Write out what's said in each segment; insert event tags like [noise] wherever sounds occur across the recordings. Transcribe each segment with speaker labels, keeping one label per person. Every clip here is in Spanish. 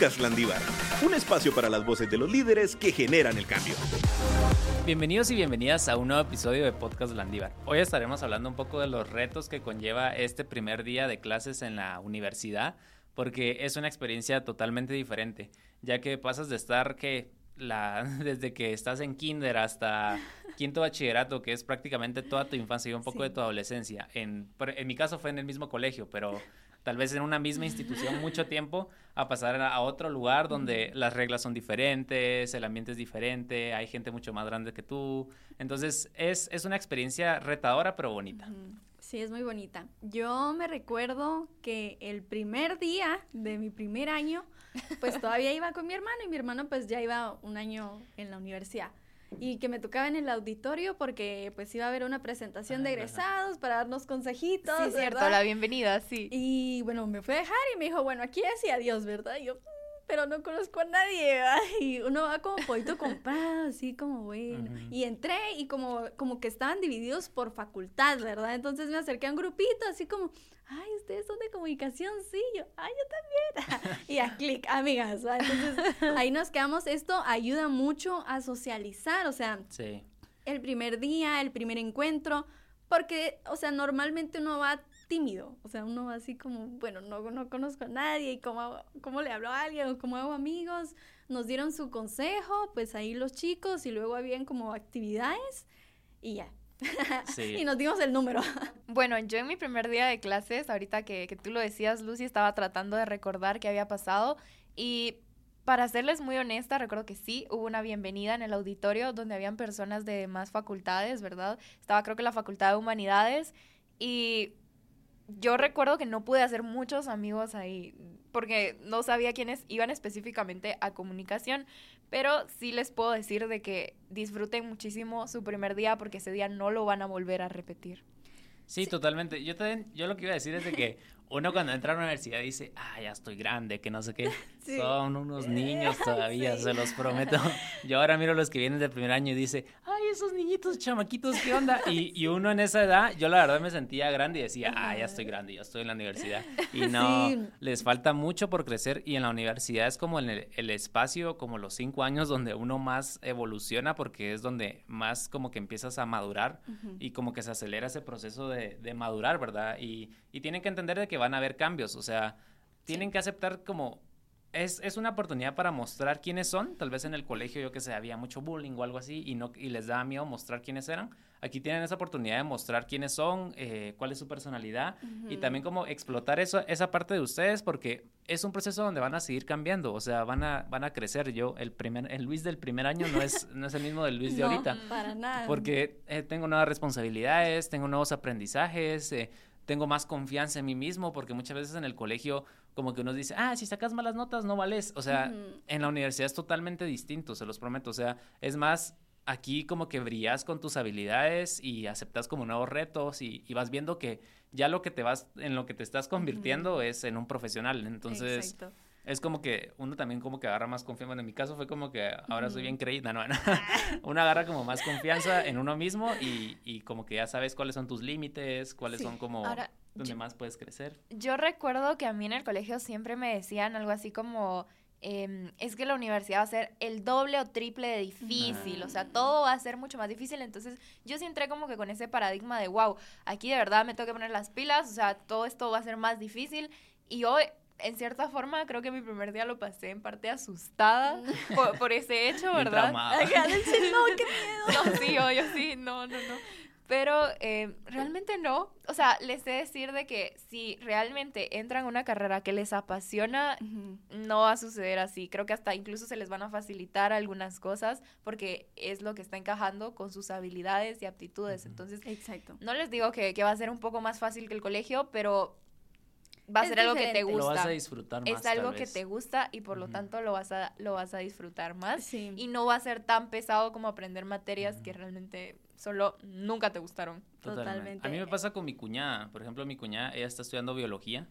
Speaker 1: Podcast Landívar, un espacio para las voces de los líderes que generan el cambio.
Speaker 2: Bienvenidos y bienvenidas a un nuevo episodio de Podcast Landívar. Hoy estaremos hablando un poco de los retos que conlleva este primer día de clases en la universidad, porque es una experiencia totalmente diferente, ya que pasas de estar que la, [laughs] desde que estás en kinder hasta quinto bachillerato, que es prácticamente toda tu infancia y un poco de tu adolescencia. En, en mi caso fue en el mismo colegio, pero tal vez en una misma institución mucho tiempo, a pasar a otro lugar donde las reglas son diferentes, el ambiente es diferente, hay gente mucho más grande que tú. Entonces es, es una experiencia retadora pero bonita.
Speaker 3: Sí, es muy bonita. Yo me recuerdo que el primer día de mi primer año, pues todavía iba con mi hermano y mi hermano pues ya iba un año en la universidad y que me tocaba en el auditorio porque pues iba a haber una presentación de egresados para darnos consejitos.
Speaker 4: Sí, cierto, la bienvenida, sí.
Speaker 3: Y bueno, me fue a dejar y me dijo, bueno, aquí es y adiós, ¿verdad? Y yo, pero no conozco a nadie, [laughs] y uno va como poquito comprado, así como bueno. Y entré y como, como que estaban divididos por facultad, ¿verdad? Entonces me acerqué a un grupito, así como, ay, ustedes son de comunicación, sí, yo, ay, yo también. [laughs] y a clic, amigas, entonces ahí nos quedamos. Esto ayuda mucho a socializar, o sea, sí. el primer día, el primer encuentro, porque, o sea, normalmente uno va tímido, o sea, uno va así como, bueno, no, no conozco a nadie y cómo, cómo le hablo a alguien o cómo hago amigos. Nos dieron su consejo, pues ahí los chicos y luego habían como actividades y ya, [laughs] y nos dimos el número. [laughs]
Speaker 4: Bueno, yo en mi primer día de clases, ahorita que, que tú lo decías, Lucy, estaba tratando de recordar qué había pasado y para serles muy honesta, recuerdo que sí, hubo una bienvenida en el auditorio donde habían personas de más facultades, ¿verdad? Estaba creo que la Facultad de Humanidades y yo recuerdo que no pude hacer muchos amigos ahí porque no sabía quiénes iban específicamente a comunicación, pero sí les puedo decir de que disfruten muchísimo su primer día porque ese día no lo van a volver a repetir.
Speaker 2: Sí, totalmente. Yo también, yo lo que iba a decir es de que uno cuando entra a la universidad dice, ah, ya estoy grande, que no sé qué. [laughs] Son unos niños [laughs] todavía, se los prometo. Yo ahora miro los que vienen del primer año y dice, ay, esos niñitos chamaquitos, ¿qué onda? [laughs] Y, y uno en esa edad, yo la verdad me sentía grande y decía, ah, ya estoy grande, ya estoy en la universidad. [laughs] Y no, les falta mucho por crecer y en la universidad es como el, el espacio, como los cinco años donde uno más evoluciona porque es donde más como que empiezas a madurar y como que se acelera ese proceso de, de madurar, ¿verdad? Y, y tienen que entender de que van a haber cambios, o sea, tienen que aceptar como es, es, una oportunidad para mostrar quiénes son. Tal vez en el colegio, yo que sé, había mucho bullying o algo así y, no, y les da miedo mostrar quiénes eran. Aquí tienen esa oportunidad de mostrar quiénes son, eh, cuál es su personalidad y también como explotar eso, esa parte de ustedes porque es un proceso donde van a seguir cambiando, o sea, van a, van a crecer. Yo, el, primer, el Luis del primer año no es, no es el mismo del Luis de [laughs] ahorita.
Speaker 3: Para nada.
Speaker 2: Porque eh, tengo nuevas responsabilidades, tengo nuevos aprendizajes. Eh, tengo más confianza en mí mismo, porque muchas veces en el colegio como que uno dice, ah, si sacas malas notas no vales. O sea, en la universidad es totalmente distinto, se los prometo. O sea, es más, aquí como que brillas con tus habilidades y aceptas como nuevos retos y, vas viendo que ya lo que te vas, en lo que te estás convirtiendo es en un profesional. Entonces... Es como que uno también como que agarra más confianza. Bueno, en mi caso fue como que ahora soy bien creída, no, no. [laughs] [laughs] uno agarra como más confianza en uno mismo y, y como que ya sabes cuáles son tus límites, cuáles son como donde más puedes crecer.
Speaker 4: Yo recuerdo que a mí en el colegio siempre me decían algo así como, em, es que la universidad va a ser el doble o triple de difícil, o sea, todo va a ser mucho más difícil, entonces yo sí entré como que con ese paradigma de, wow, aquí de verdad me tengo que poner las pilas, o sea, todo esto va a ser más difícil y hoy... En cierta forma, creo que mi primer día lo pasé en parte asustada [laughs] por, ese hecho, ¿verdad? [laughs]
Speaker 3: no, qué miedo.
Speaker 4: No, sí, yo sí, no, no, no. Pero eh, realmente no. O sea, les sé decir de que si realmente entran a una carrera que les apasiona, no va a suceder así. Creo que hasta incluso se les van a facilitar algunas cosas porque es lo que está encajando con sus habilidades y aptitudes. Entonces,
Speaker 3: Exacto.
Speaker 4: no les digo que, que va a ser un poco más fácil que el colegio, pero va a ser algo que te gusta. Lo
Speaker 2: vas a disfrutar más.
Speaker 4: Es algo que te gusta y por lo tanto lo vas a, lo vas a disfrutar más. Y no va a ser tan pesado como aprender materias que realmente solo nunca te gustaron.
Speaker 2: Totalmente. A mí me pasa con mi cuñada. Por ejemplo, mi cuñada, ella está estudiando biología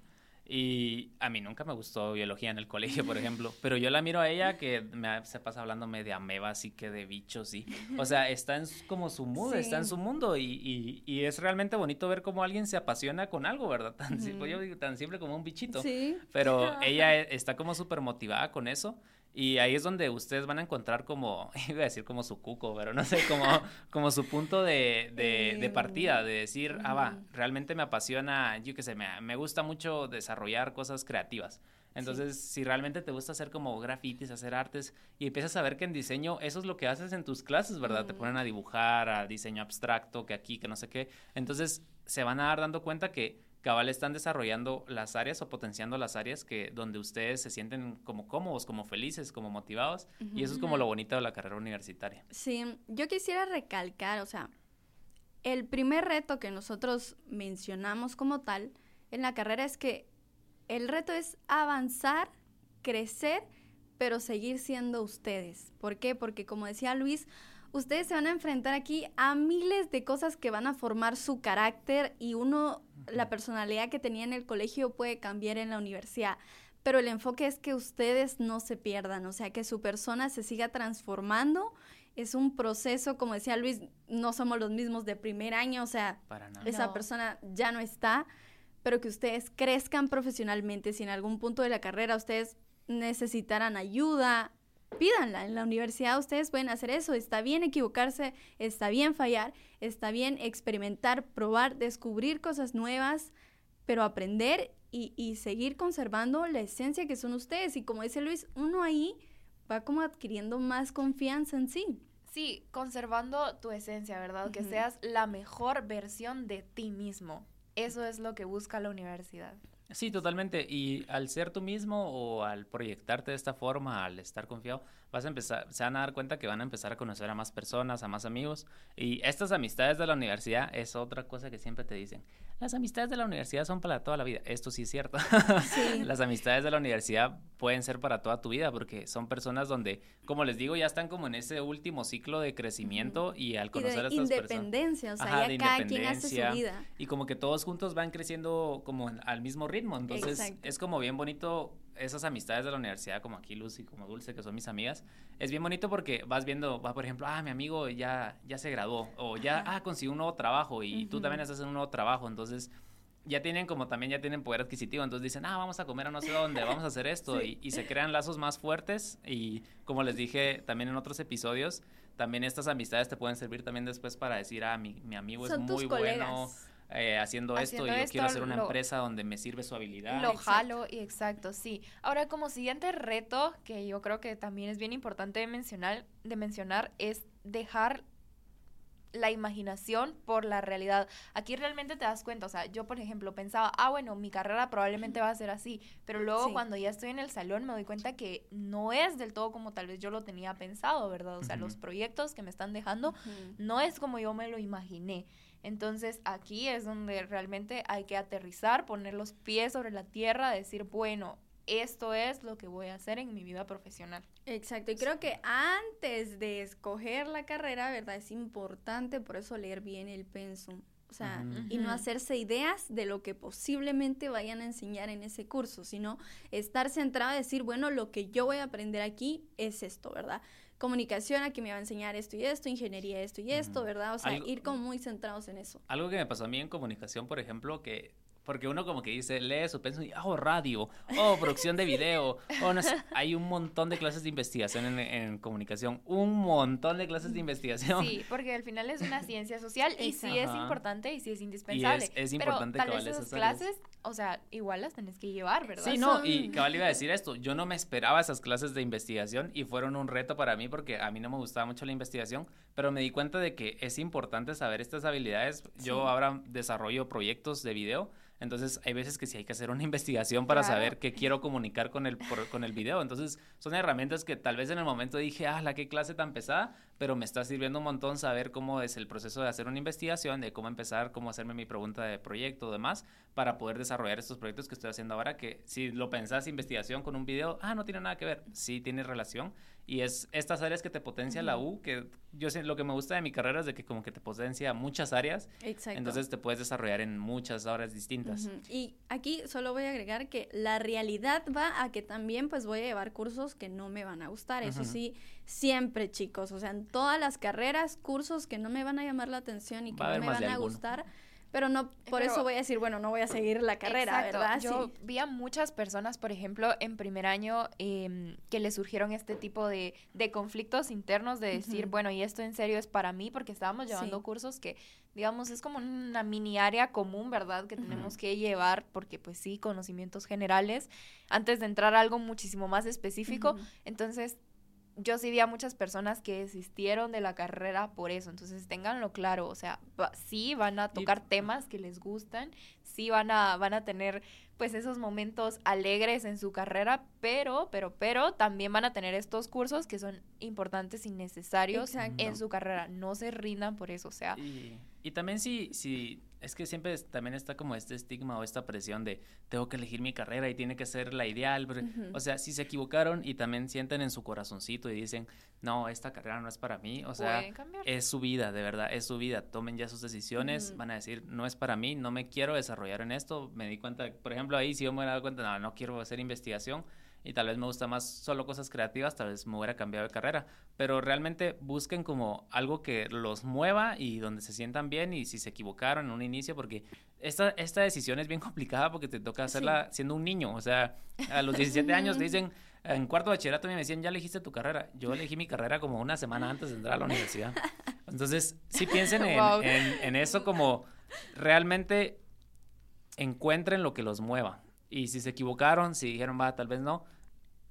Speaker 2: Y a mí nunca me gustó biología en el colegio, por ejemplo, pero yo la miro a ella que me, se pasa hablándome de amebas y que de bichos y, o sea, está en como su mundo, está en su mundo y, y, es realmente bonito ver cómo alguien se apasiona con algo, ¿verdad? Tan, simple, yo digo, tan simple como un bichito, sí. pero [laughs] ella está como súper motivada con eso y ahí es donde ustedes van a encontrar como, [laughs] iba a decir como su cuco, pero no sé, como, como su punto de, de, partida, de decir, ah, va, realmente me apasiona, yo qué sé, me, me gusta mucho desarrollar cosas creativas. Entonces, si realmente te gusta hacer como grafitis, hacer artes, y empiezas a ver que en diseño eso es lo que haces en tus clases, ¿verdad? Te ponen a dibujar, a diseño abstracto, que aquí, que no sé qué. Entonces, se van a dar dando cuenta que cabal están desarrollando las áreas o potenciando las áreas que donde ustedes se sienten como cómodos, como felices, como motivados y eso es como lo bonito de la carrera universitaria.
Speaker 3: Sí, yo quisiera recalcar, o sea, el primer reto que nosotros mencionamos como tal en la carrera es que el reto es avanzar, crecer, pero seguir siendo ustedes. ¿Por qué? Porque como decía Luis, ustedes se van a enfrentar aquí a miles de cosas que van a formar su carácter y uno, la personalidad que tenía en el colegio puede cambiar en la universidad. Pero el enfoque es que ustedes no se pierdan, o sea, que su persona se siga transformando. Es un proceso, como decía Luis, no somos los mismos de primer año, o sea, esa persona ya no está, pero que ustedes crezcan profesionalmente. Si en algún punto de la carrera ustedes necesitaran ayuda, pídanla. En la universidad ustedes pueden hacer eso. Está bien equivocarse, está bien fallar, está bien experimentar, probar, descubrir cosas nuevas, pero aprender y, y seguir conservando la esencia que son ustedes. Y como dice Luis, uno ahí va como adquiriendo más confianza en sí.
Speaker 4: Sí, conservando tu esencia, ¿verdad? Que seas la mejor versión de ti mismo. Eso es lo que busca la universidad.
Speaker 2: Sí, totalmente. Y al ser tú mismo o al proyectarte de esta forma, al estar confiado, vas a empezar, se van a dar cuenta que van a empezar a conocer a más personas, a más amigos. Y estas amistades de la universidad es otra cosa que siempre te dicen. Las amistades de la universidad son para toda la vida. Esto sí es cierto. [laughs] Las amistades de la universidad pueden ser para toda tu vida porque son personas donde, como les digo, ya están como en ese último ciclo de crecimiento y al conocer a estas
Speaker 3: independencia, o sea, ya cada quien hace su vida.
Speaker 2: Y como que todos juntos van creciendo como al mismo ritmo. Entonces, es como bien bonito esas amistades de la universidad, como aquí Lucy, como Dulce, que son mis amigas, es bien bonito porque vas viendo, va por ejemplo, ah, mi amigo ya, ya se graduó, o ya, ah, consiguió un nuevo trabajo, y tú también estás en un nuevo trabajo, entonces ya tienen como también ya tienen poder adquisitivo, entonces dicen, ah, vamos a comer a no sé dónde, vamos a hacer esto, y, y, se crean lazos más fuertes, y como les dije también en otros episodios, también estas amistades te pueden servir también después para decir, ah, mi, mi amigo es muy bueno eh, haciendo, esto y yo quiero hacer una empresa donde me sirve su habilidad.
Speaker 4: Lo jalo y exacto, sí. Ahora, como siguiente reto, que yo creo que también es bien importante de mencionar, de mencionar es dejar la imaginación por la realidad. Aquí realmente te das cuenta, o sea, yo por ejemplo pensaba, ah, bueno, mi carrera probablemente va a ser así, pero luego cuando ya estoy en el salón me doy cuenta que no es del todo como tal vez yo lo tenía pensado, ¿verdad? O sea, los proyectos que me están dejando no es como yo me lo imaginé. Entonces aquí es donde realmente hay que aterrizar, poner los pies sobre la tierra, decir, bueno, esto es lo que voy a hacer en mi vida profesional.
Speaker 3: Exacto, y creo que antes de escoger la carrera, ¿verdad? Es importante por eso leer bien el pensum. O sea, y no hacerse ideas de lo que posiblemente vayan a enseñar en ese curso, sino estar centrado y decir, bueno, lo que yo voy a aprender aquí es esto, ¿verdad? Comunicación aquí me va a enseñar esto y esto, ingeniería esto y esto, ¿verdad? O sea, ir como muy centrados en eso.
Speaker 2: Algo que me pasó a mí en comunicación, por ejemplo, que porque uno como que dice, lee su pensum y, oh, radio, oh, producción de video, oh, no sé. [laughs] Hay un montón de clases de investigación en, comunicación, un montón de clases de investigación.
Speaker 4: Sí, porque al final es una [laughs] ciencia social y sí es importante y sí es indispensable.
Speaker 2: es, importante
Speaker 4: Pero tal vez esas clases, o sea, igual las tenés que llevar, ¿verdad?
Speaker 2: Sí, no, y [laughs] cabal iba a decir esto, yo no me esperaba esas clases de investigación y fueron un reto para mí porque a mí no me gustaba mucho la investigación, pero me di cuenta de que es importante saber estas habilidades. Yo ahora desarrollo proyectos de video entonces, hay veces que sí hay que hacer una [laughs] investigación para saber qué quiero comunicar con el, con el video. Entonces, son herramientas que tal vez en el momento dije, ah, la qué clase tan pesada, pero me está sirviendo un montón saber cómo es el proceso de hacer una investigación, de cómo empezar, cómo hacerme mi pregunta de proyecto, demás, para poder desarrollar estos proyectos que estoy haciendo ahora, que si lo pensás investigación con un video, ah, no tiene nada que ver, sí tiene relación Y es estas áreas que te potencia la U, que yo sé, lo que me gusta de mi carrera es de que como que te potencia muchas áreas.
Speaker 3: Exacto.
Speaker 2: Entonces te puedes desarrollar en muchas áreas distintas.
Speaker 3: Y aquí solo voy a agregar que la realidad va a que también pues voy a llevar cursos que no me van a gustar. Eso sí, siempre chicos. O sea, en todas las carreras, cursos que no me van a llamar la atención y que no me van a gustar pero no por eso voy a decir, bueno, no voy a seguir la carrera, ¿verdad?
Speaker 4: Yo vi a muchas personas, por ejemplo, en primer año em, que le surgieron este tipo de, de conflictos internos de decir, bueno, y esto en serio es para mí, porque estábamos llevando cursos que, digamos, es como una mini área común, ¿verdad? Que tenemos que llevar, porque pues sí, conocimientos generales, antes de entrar a algo muchísimo más específico. Entonces, yo sí vi a muchas personas que desistieron de la carrera por eso, entonces ténganlo claro, o sea, sí van a tocar temas que les gustan, sí van a, van a tener pues esos momentos alegres en su carrera, pero, pero, pero también van a tener estos cursos que son importantes y necesarios en su carrera, no se rindan por eso, o sea.
Speaker 2: Y, y también si, si es que siempre también está como este estigma o esta presión de tengo que elegir mi carrera y tiene que ser la ideal. O sea, si se equivocaron y también sienten en su corazoncito y dicen, no, esta carrera no es para mí, o sea, es su vida, de verdad, es su vida. Tomen ya sus decisiones, van a decir, no es para mí, no me quiero desarrollar en esto. Me di cuenta, por ejemplo, ahí si yo me dado cuenta, no, no quiero hacer investigación y tal vez me gusta más solo cosas creativas, tal vez me hubiera cambiado de carrera. Pero realmente busquen como algo que los mueva y donde se sientan bien y si se equivocaron en un inicio, porque esta, esta decisión es bien [laughs] complicada porque te toca hacerla siendo un niño. O sea, a los 17 años te dicen, en cuarto de bachillerato me decían, ya elegiste tu carrera. Yo elegí mi carrera como una semana antes de entrar a la universidad. Entonces, sí piensen en, en, en eso como realmente encuentren lo que los mueva. Y si se equivocaron, si dijeron, va, tal vez no,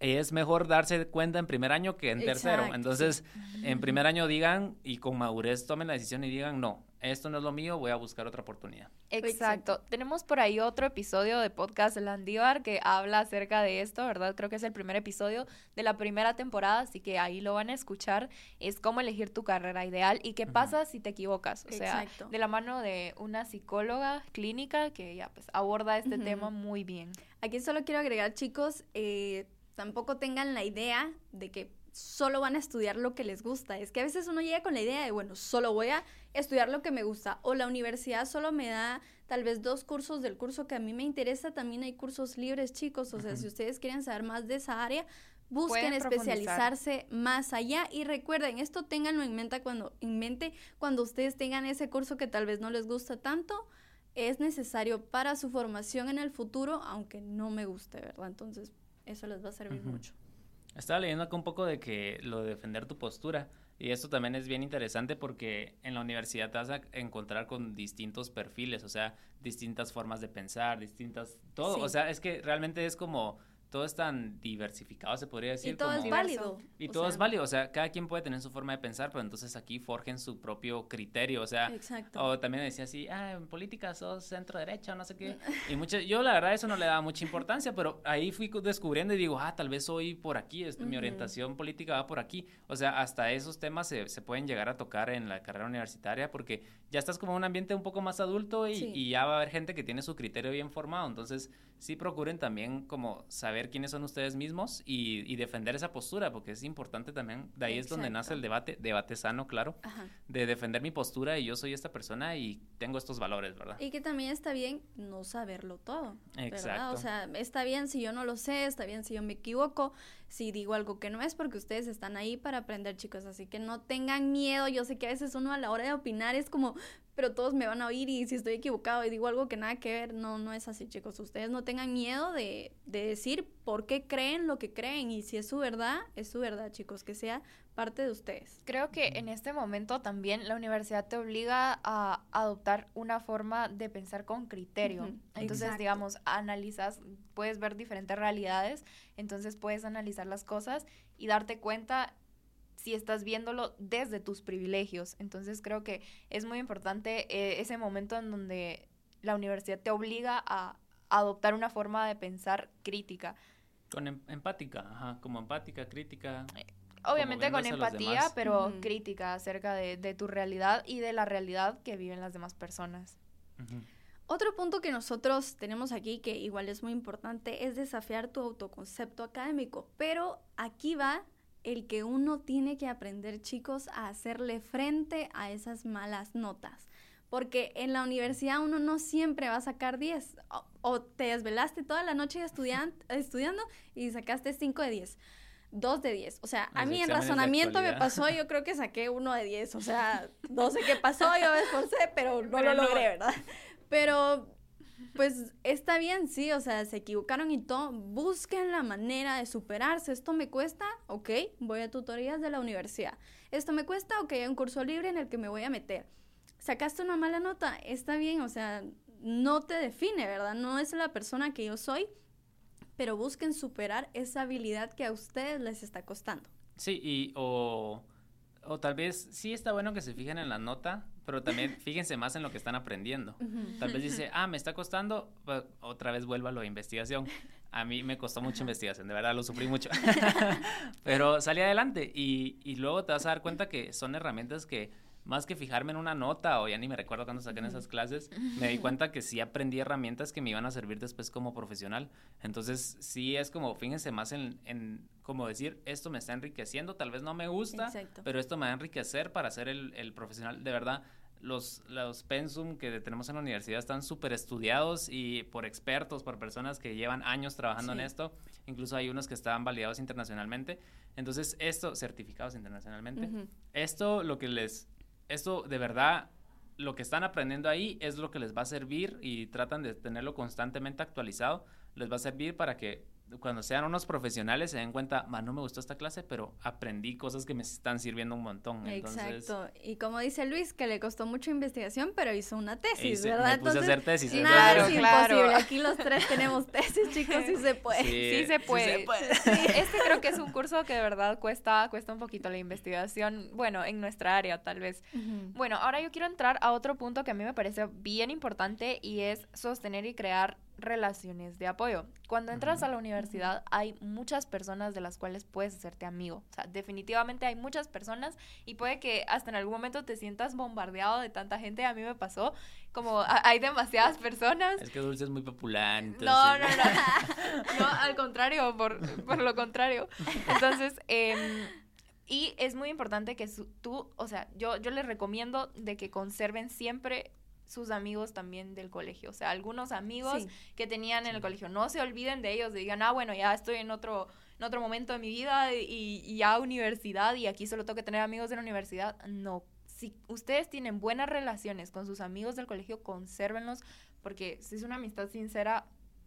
Speaker 2: es mejor darse cuenta en primer año que en tercero. Entonces, en primer año digan y con madurez tomen la decisión y digan, no, esto no es lo mío, voy a buscar otra oportunidad.
Speaker 4: Exacto. Tenemos por ahí otro episodio de podcast Landívar que habla acerca de esto, ¿verdad? Creo que es el primer episodio de la primera temporada, así que ahí lo van a escuchar. Es cómo elegir tu carrera ideal y qué pasa si te equivocas. O sea, de la mano de una psicóloga clínica que ya pues aborda este tema muy bien.
Speaker 3: Aquí solo quiero agregar, chicos, eh, tampoco tengan la idea de que solo van a estudiar lo que les gusta. Es que a veces uno llega con la idea de, bueno, solo voy a estudiar lo que me gusta. O la universidad solo me da tal vez dos cursos del curso que a mí me interesa. También hay cursos libres, chicos. O sea, si ustedes quieren saber más de esa área, busquen especializarse más allá. Y recuerden, esto ténganlo en mente cuando, en mente cuando ustedes tengan ese curso que tal vez no les gusta tanto. Es necesario para su formación en el futuro, aunque no me guste, ¿verdad? Entonces, eso les va a servir mucho.
Speaker 2: Estaba leyendo acá un poco de que lo de defender tu postura. Y esto también es bien interesante porque en la universidad te vas a encontrar con distintos perfiles, o sea, distintas formas de pensar, distintas, todo, o sea, es que realmente es como todo es tan diversificado, se podría decir.
Speaker 3: Y todo es válido.
Speaker 2: Y todo es válido, o sea, cada quien puede tener su forma de pensar, pero entonces aquí forjen su propio criterio, o sea,
Speaker 3: Exacto.
Speaker 2: o también decía así, ah, en política sos centro derecha, no sé qué, y mucho, yo la verdad eso no le daba mucha importancia, pero ahí fui descubriendo y digo, ah, tal vez soy por aquí, es, mi orientación política va por aquí, o sea, hasta esos temas se, se, pueden llegar a tocar en la carrera universitaria porque ya estás como en un ambiente un poco más adulto y, y ya va a haber gente que tiene su criterio bien formado, entonces sí procuren también como saber quiénes son ustedes mismos y, defender esa postura, porque es importante también, de ahí es donde nace el debate, debate sano, claro, de defender mi postura y yo soy esta persona y tengo estos valores, ¿verdad?
Speaker 3: Y que también está bien no saberlo todo, ¿verdad? O sea, está bien si yo no lo sé, está bien si yo me equivoco, si digo algo que no es, porque ustedes están ahí para aprender, chicos, así que no tengan miedo, yo sé que a veces uno a la hora de opinar es como, pero todos me van a oír y si estoy equivocado y digo algo que nada que ver, no, no es así, chicos. Ustedes no tengan miedo de, de decir por qué creen lo que creen y si es su verdad, es su verdad, chicos, que sea parte de ustedes.
Speaker 4: Creo que en este momento también la universidad te obliga a adoptar una forma de pensar con criterio. Entonces, digamos, analizas, puedes ver diferentes realidades, entonces puedes analizar las cosas y darte cuenta si estás viéndolo desde tus privilegios. Entonces creo que es muy importante eh, ese momento en donde la universidad te obliga a adoptar una forma de pensar crítica.
Speaker 2: Con em, empática, ajá, como empática, crítica.
Speaker 4: Eh, obviamente con empatía, pero crítica acerca de, de, tu realidad y de la realidad que viven las demás personas.
Speaker 3: Otro punto que nosotros tenemos aquí, que igual es muy importante, es desafiar tu autoconcepto académico. Pero aquí va el que uno tiene que aprender, chicos, a hacerle frente a esas malas notas. Porque en la universidad uno no siempre va a sacar 10. O, te desvelaste toda la noche estudiando y sacaste 5 de 10. 2 de 10. O sea, a mí en razonamiento me pasó, yo creo que saqué 1 de 10. O sea, no sé qué pasó, yo me esforcé, pero no lo logré, ¿verdad? Pero pues está bien, sí, o sea, se equivocaron y todo. Busquen la manera de superarse. Esto me cuesta, ok, voy a tutorías de la universidad. Esto me cuesta, ok, hay un curso libre en el que me voy a meter. Sacaste una mala nota, está bien, o sea, no te define, ¿verdad? No es la persona que yo soy, pero busquen superar esa habilidad que a ustedes les está costando.
Speaker 2: Sí, y o o tal vez sí está bueno que se fijen en la nota, pero también fíjense más en lo que están aprendiendo. Tal vez dice, [laughs] ah, me está costando, pues, otra vez vuelva a la investigación. A mí me costó mucha investigación, de verdad lo sufrí mucho. [laughs] [laughs] pero salí adelante y, y luego te vas a dar cuenta que son herramientas que más que fijarme en una nota o ya ni me recuerdo cuando saqué en esas clases, me di cuenta que sí aprendí herramientas que me iban a servir después como profesional. Entonces, sí es como, fíjense más en, en como decir, esto me está enriqueciendo, tal vez no me gusta, pero esto me va a enriquecer para ser el, el profesional. De verdad, los, los pensum que tenemos en la universidad están súper estudiados y por expertos, por personas que llevan años trabajando en esto. Incluso hay unos que están validados internacionalmente. Entonces, esto, certificados internacionalmente. Esto lo que les esto de verdad, lo que están aprendiendo ahí es lo que les va a servir y tratan de tenerlo constantemente actualizado, les va a servir para que cuando sean unos profesionales se den cuenta, no me gustó esta clase, pero aprendí cosas que me están sirviendo un montón.
Speaker 3: Exacto. Y como dice Luis, que le costó mucha investigación, pero hizo una tesis, ¿verdad?
Speaker 2: Me puse a hacer tesis.
Speaker 3: Nada es imposible. Aquí los tres tenemos tesis, chicos, sí se puede.
Speaker 4: Sí, se puede. Este creo que es un curso que de verdad cuesta, cuesta un poquito la investigación, bueno, en nuestra área tal vez. Bueno, ahora yo quiero entrar a otro punto que a mí me parece bien importante y es sostener y crear relaciones de apoyo. Cuando entras a la universidad hay muchas personas de las cuales puedes hacerte amigo. O sea, definitivamente hay muchas personas y puede que hasta en algún momento te sientas bombardeado de tanta gente. A mí me pasó como hay demasiadas personas.
Speaker 2: Es que Dulce es muy popular.
Speaker 4: No, no, no. no, al contrario, por, por lo contrario. Entonces, eh, y es muy importante que tú, o sea, yo, yo les recomiendo de que conserven siempre sus amigos también del colegio. O sea, algunos amigos que tenían en el colegio. No se olviden de ellos, digan, ah, bueno, ya estoy en otro, en otro momento de mi vida y, y ya universidad y aquí solo tengo que tener amigos de la universidad. No. Si ustedes tienen buenas relaciones con sus amigos del colegio, consérvenlos, porque si es una amistad sincera,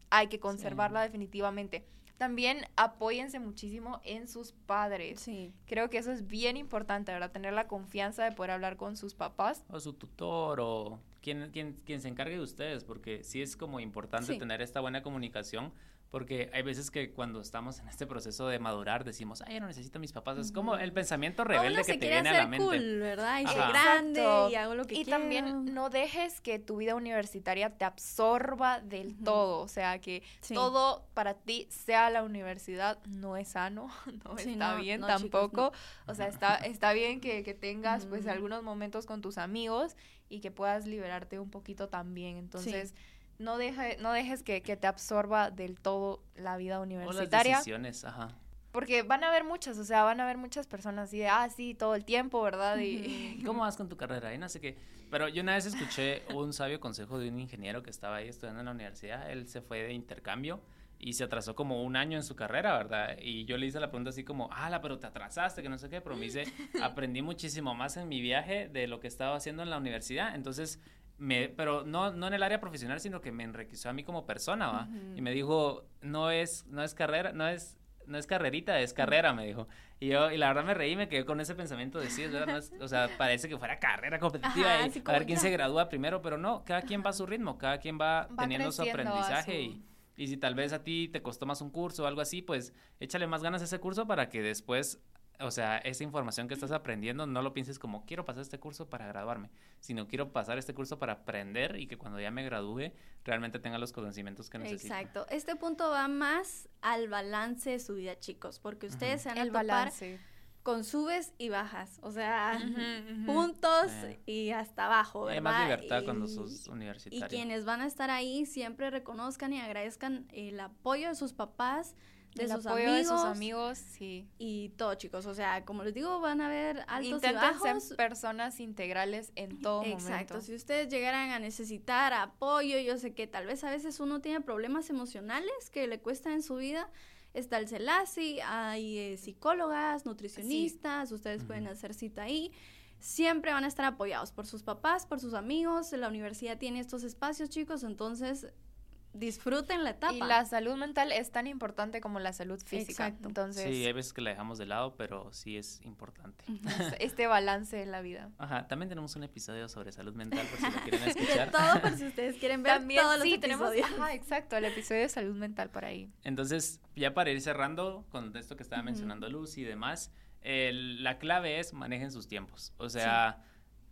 Speaker 4: hay que conservarla definitivamente. También apóyense muchísimo en sus padres. Sí. Creo que eso es bien importante, ¿verdad? Tener la confianza de poder hablar con sus papás.
Speaker 2: O su tutor o quien, quien, quien se encargue de ustedes, porque sí es como importante tener esta buena comunicación porque hay veces que cuando estamos en este proceso de madurar decimos, ay, yo no necesito a mis papás. Es como el pensamiento rebelde que te viene a la mente.
Speaker 3: Cool, ¿verdad? Y grande y hago lo que
Speaker 4: y también no dejes que tu vida universitaria te absorba del todo. O sea, que todo para ti sea la universidad no es sano, [laughs] no está bien tampoco. o sea, está, está bien que, que tengas pues algunos momentos con tus amigos y que puedas liberarte un poquito también. Entonces no, deje, no dejes que, te absorba del todo la vida universitaria.
Speaker 2: O las decisiones, ajá.
Speaker 4: Porque van a haber muchas, o sea, van a haber muchas personas así de, ah, sí, todo el tiempo, ¿verdad? Y,
Speaker 2: ¿Cómo vas con tu carrera? Y no sé qué. Pero yo una vez escuché un sabio consejo de un ingeniero que estaba ahí estudiando en la universidad. Él se fue de intercambio y se atrasó como un año en su carrera, ¿verdad? Y yo le hice la pregunta así como, ah, pero te atrasaste, que no sé qué, pero me dice, [laughs] aprendí muchísimo más en mi viaje de lo que estaba haciendo en la universidad. Entonces, pero no, no en el área profesional, sino que me enriqueció a mí como persona, ¿va? Y me dijo, no es, no es carrera, no es, no es carrerita, es carrera, me dijo. Y yo, y la verdad me reí, me quedé con ese pensamiento de sí, ¿verdad? o sea, parece que fuera carrera competitiva y a ver quién se gradúa primero, pero no, cada quien va a su ritmo, cada quien va, teniendo su aprendizaje y, y si tal vez a ti te costó más un curso o algo así, pues échale más ganas a ese curso para que después o sea, esa información que estás aprendiendo, no lo pienses como quiero pasar este curso para graduarme, sino quiero pasar este curso para aprender y que cuando ya me gradúe realmente tenga los conocimientos que necesito.
Speaker 3: Exacto. Este punto va más al balance de su vida, chicos, porque ustedes se van a El balance. con subes y bajas, o sea, [laughs] puntos y hasta abajo, ¿verdad?
Speaker 2: Hay más libertad cuando sos universitario.
Speaker 3: Y quienes van a estar ahí siempre reconozcan y agradezcan el apoyo de sus papás, de sus
Speaker 4: apoyo
Speaker 3: amigos.
Speaker 4: de sus amigos, sí.
Speaker 3: Y todo, chicos. O sea, como les digo, van a haber altos
Speaker 4: Intenten
Speaker 3: y bajos.
Speaker 4: ser personas integrales en todo
Speaker 3: Exacto,
Speaker 4: momento.
Speaker 3: si ustedes llegaran a necesitar apoyo, yo sé que tal vez a veces uno tiene problemas emocionales que le cuestan en su vida. Está el CELASI, hay eh, psicólogas, nutricionistas, ustedes pueden hacer cita ahí. Siempre van a estar apoyados por sus papás, por sus amigos. La universidad tiene estos espacios, chicos, entonces disfruten la etapa.
Speaker 4: Y la salud mental es tan importante como la salud física.
Speaker 3: Exacto.
Speaker 4: Entonces,
Speaker 2: Sí, hay veces que la dejamos de lado, pero sí es importante.
Speaker 4: este balance en la vida.
Speaker 2: Ajá, también tenemos un episodio sobre salud mental por si lo quieren [laughs]
Speaker 3: de
Speaker 2: escuchar.
Speaker 3: todo, por si ustedes quieren ver
Speaker 4: También,
Speaker 3: todos los
Speaker 4: sí, tenemos, ajá, exacto, el episodio de salud mental por ahí.
Speaker 2: Entonces, ya para ir cerrando con esto que estaba mencionando Luz y demás, el- la clave es manejen sus tiempos. O sea,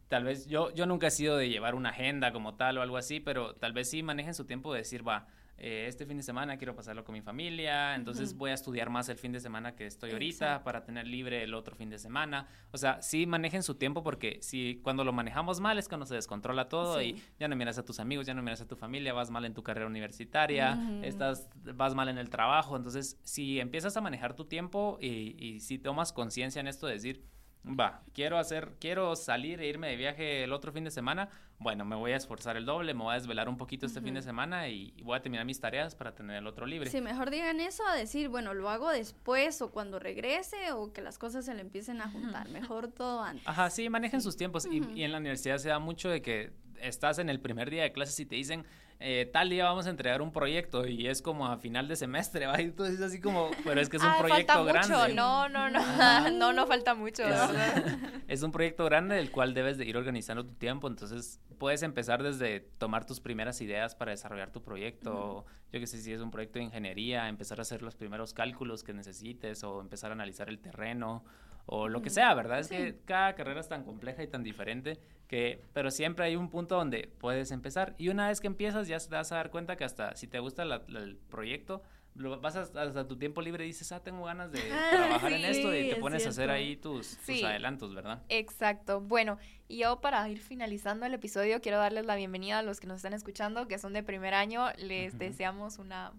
Speaker 2: tal vez yo, yo nunca he sido de llevar una agenda como tal o algo así, pero tal vez sí manejen su tiempo de decir, va, eh, este fin de semana quiero pasarlo con mi familia, entonces voy a estudiar más el fin de semana que estoy ahorita
Speaker 3: Exacto.
Speaker 2: para tener libre el otro fin de semana. O sea, sí manejen su tiempo porque si cuando lo manejamos mal es cuando se descontrola todo
Speaker 3: Sí.
Speaker 2: y ya no miras a tus amigos, ya no miras a tu familia, vas mal en tu carrera universitaria, estás, vas mal en el trabajo. Entonces, si empiezas a manejar tu tiempo y, y si tomas conciencia en esto de decir, va, quiero hacer, quiero salir e irme de viaje el otro fin de semana, bueno, me voy a esforzar el doble, me voy a desvelar un poquito este fin de semana y, voy a terminar mis tareas para tener el otro libre.
Speaker 3: Sí, mejor digan eso a decir, bueno, lo hago después o cuando regrese o que las cosas se le empiecen a juntar. Mejor todo antes.
Speaker 2: Ajá, sí, manejen sus tiempos. Y- y, en la universidad se da mucho de que estás en el primer día de clases y te dicen, eh, tal día vamos a entregar un proyecto y es como a final de semestre, [laughs] ¿va? Y tú dices así como, pero es que es un
Speaker 4: Ah,
Speaker 2: proyecto
Speaker 4: falta
Speaker 2: grande.
Speaker 4: mucho. No, no, no. [laughs] no, no falta mucho,
Speaker 2: Es-. [laughs] Es un proyecto grande del cual debes de ir organizando tu tiempo, entonces puedes empezar desde tomar tus primeras ideas para desarrollar tu proyecto, yo que sé si es un proyecto de ingeniería, empezar a hacer los primeros cálculos que necesites o empezar a analizar el terreno o lo que sea, ¿verdad? Es
Speaker 3: Sí.
Speaker 2: que cada carrera es tan compleja y tan diferente que, pero siempre hay un punto donde puedes empezar y una vez que empiezas ya te vas a dar cuenta que hasta si te gusta la- la- el proyecto, lo vas hasta, hasta tu tiempo libre y dices, ah, tengo ganas de
Speaker 3: Ah,
Speaker 2: trabajar en esto y te
Speaker 3: es
Speaker 2: pones a hacer ahí tus, tus adelantos, ¿verdad?
Speaker 4: Exacto. Bueno, y yo para ir finalizando el episodio quiero darles la bienvenida a los que nos están escuchando, que son de primer año. Les deseamos una,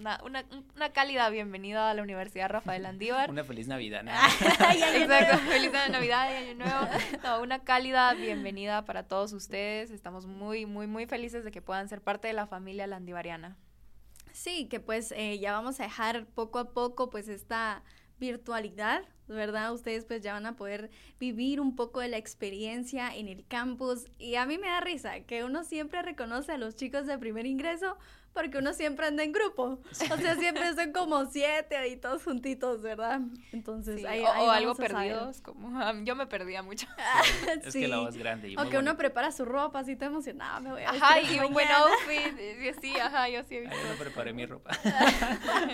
Speaker 4: una, una, una cálida bienvenida a la Universidad Rafael Andívar. [laughs]
Speaker 2: Una feliz Navidad. ¿no? [laughs]
Speaker 4: Exacto, feliz Navidad y Año Nuevo. [laughs] No, una cálida bienvenida para todos ustedes. Estamos muy, muy, muy felices de que puedan ser parte de la familia landivariana.
Speaker 3: Sí, que pues eh, ya vamos a dejar poco a poco pues esta virtualidad, ¿verdad? Ustedes pues ya van a poder vivir un poco de la experiencia en el campus y a mí me da risa que uno siempre reconoce a los chicos de primer ingreso porque uno siempre anda en grupo, o sea, siempre son como siete ahí todos juntitos, ¿verdad? Entonces,
Speaker 4: Sí,
Speaker 3: ahí,
Speaker 4: o,
Speaker 3: ahí
Speaker 4: o algo perdidos, como [laughs] ah, yo me perdía mucho. [laughs]
Speaker 2: Es
Speaker 3: Sí.
Speaker 2: que la voz grande. Y
Speaker 3: O
Speaker 2: muy
Speaker 3: que uno prepara su ropa así todo emocionado, me voy a
Speaker 4: Ajá, y un buen outfit. y así, ajá, yo sí he visto.
Speaker 2: Ahí no preparé mi ropa. [laughs]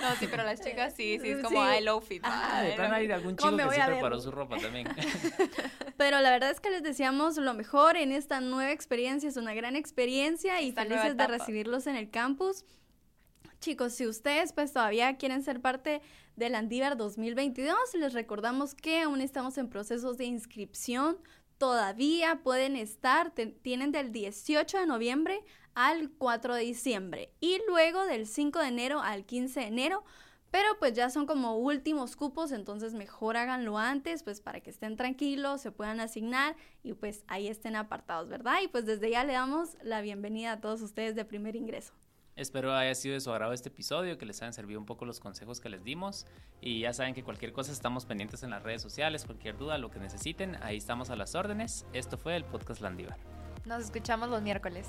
Speaker 4: No, sí, pero las chicas sí, sí, es como
Speaker 3: Sí.
Speaker 4: ah, el outfit.
Speaker 2: Ah, hay algún
Speaker 3: ¿Cómo
Speaker 2: chico que sí preparó su ropa también. [laughs]
Speaker 3: Pero la verdad es que les deseamos lo mejor en esta nueva experiencia. Es una gran experiencia y
Speaker 4: Esta
Speaker 3: felices de recibirlos en el campus. Chicos, si ustedes pues todavía quieren ser parte del Andívar 2022, les recordamos que aún estamos en procesos de inscripción. Todavía pueden estar, te- tienen del 18 de noviembre al 4 de diciembre y luego del 5 de enero al 15 de enero. Pero pues ya son como últimos cupos, entonces mejor háganlo antes, pues para que estén tranquilos, se puedan asignar y pues ahí estén apartados, ¿verdad? Y pues desde ya le damos la bienvenida a todos ustedes de primer ingreso.
Speaker 2: Espero haya sido de su agrado este episodio, que les hayan servido un poco los consejos que les dimos. Y ya saben que cualquier cosa estamos pendientes en las redes sociales, cualquier duda, lo que necesiten, ahí estamos a las órdenes. Esto fue el podcast Landívar.
Speaker 4: Nos escuchamos los miércoles.